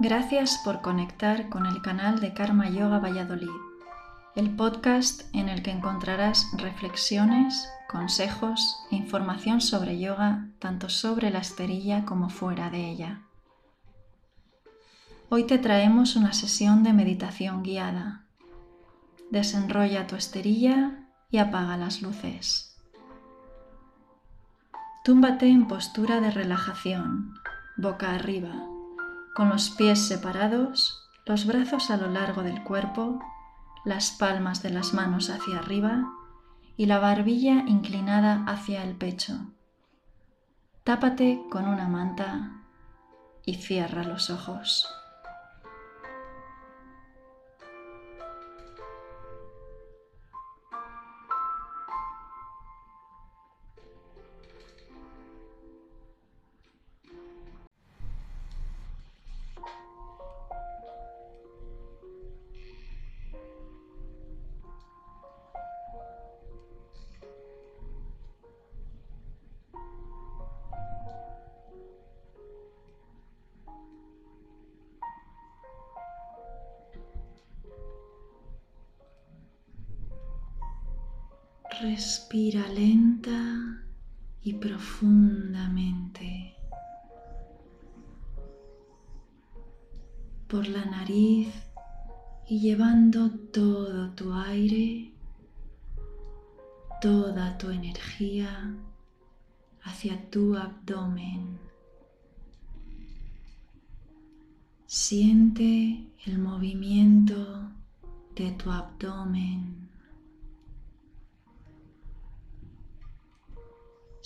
Gracias por conectar con el canal de Karma Yoga Valladolid, el podcast en el que encontrarás reflexiones, consejos e información sobre yoga, tanto sobre la esterilla como fuera de ella. Hoy te traemos una sesión de meditación guiada. Desenrolla tu esterilla y apaga las luces. Túmbate en postura de relajación, boca arriba con los pies separados, los brazos a lo largo del cuerpo, las palmas de las manos hacia arriba y la barbilla inclinada hacia el pecho. Tápate con una manta y cierra los ojos. Respira lenta y profundamente. Por la nariz y llevando todo tu aire, toda tu energía hacia tu abdomen. Siente el movimiento de tu abdomen.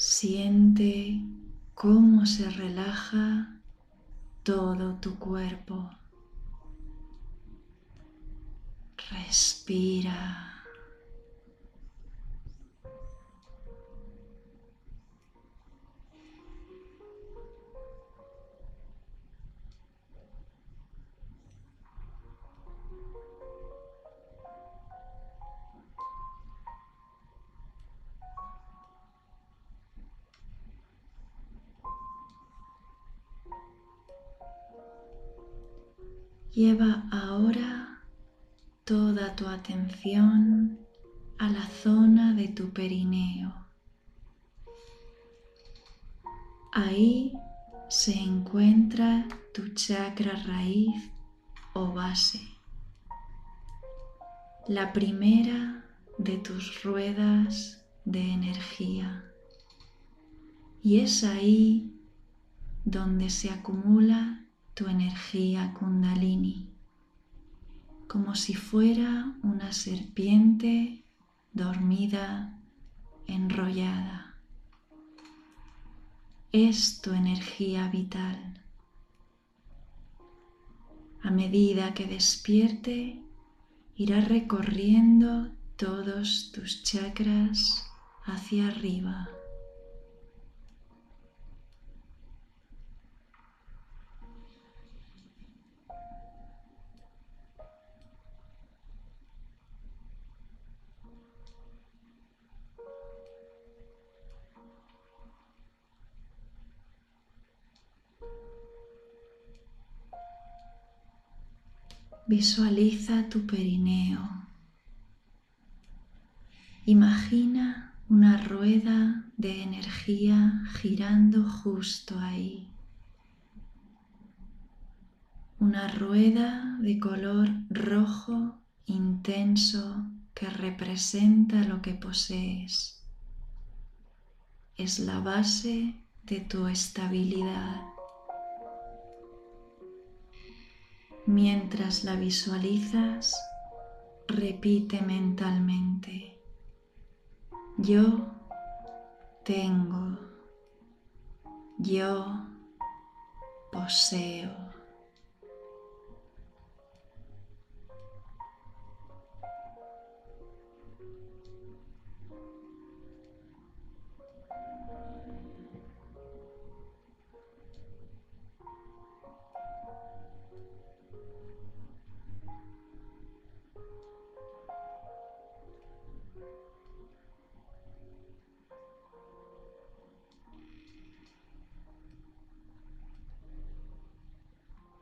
Siente cómo se relaja todo tu cuerpo. Respira. Lleva ahora toda tu atención a la zona de tu perineo. Ahí se encuentra tu chakra raíz o base, la primera de tus ruedas de energía. Y es ahí donde se acumula tu energía kundalini, como si fuera una serpiente dormida, enrollada. Es tu energía vital. A medida que despierte, irá recorriendo todos tus chakras hacia arriba. Visualiza tu perineo. Imagina una rueda de energía girando justo ahí. Una rueda de color rojo intenso que representa lo que posees. Es la base de tu estabilidad. Mientras la visualizas, repite mentalmente, yo tengo, yo poseo.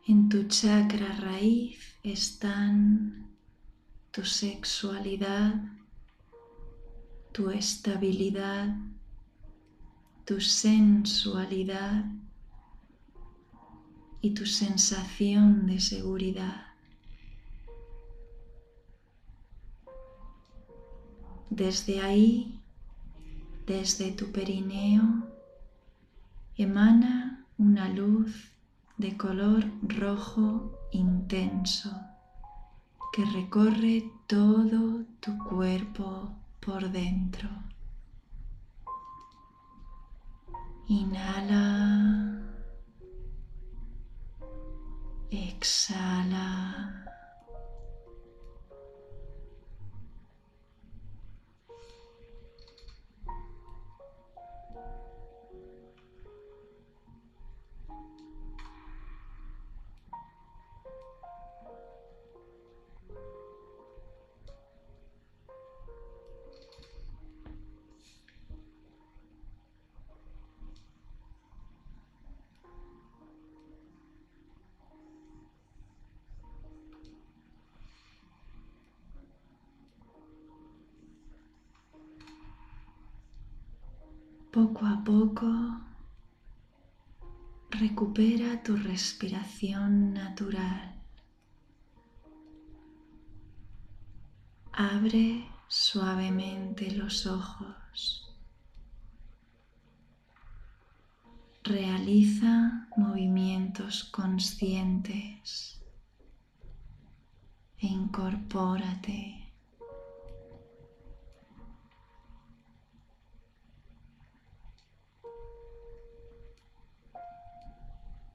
En tu chakra raíz están tu sexualidad, tu estabilidad, tu sensualidad y tu sensación de seguridad. Desde ahí, desde tu perineo, emana una luz de color rojo intenso que recorre todo tu cuerpo por dentro. Inhala. Exhala. Poco a poco recupera tu respiración natural. Abre suavemente los ojos. Realiza movimientos conscientes e incorpórate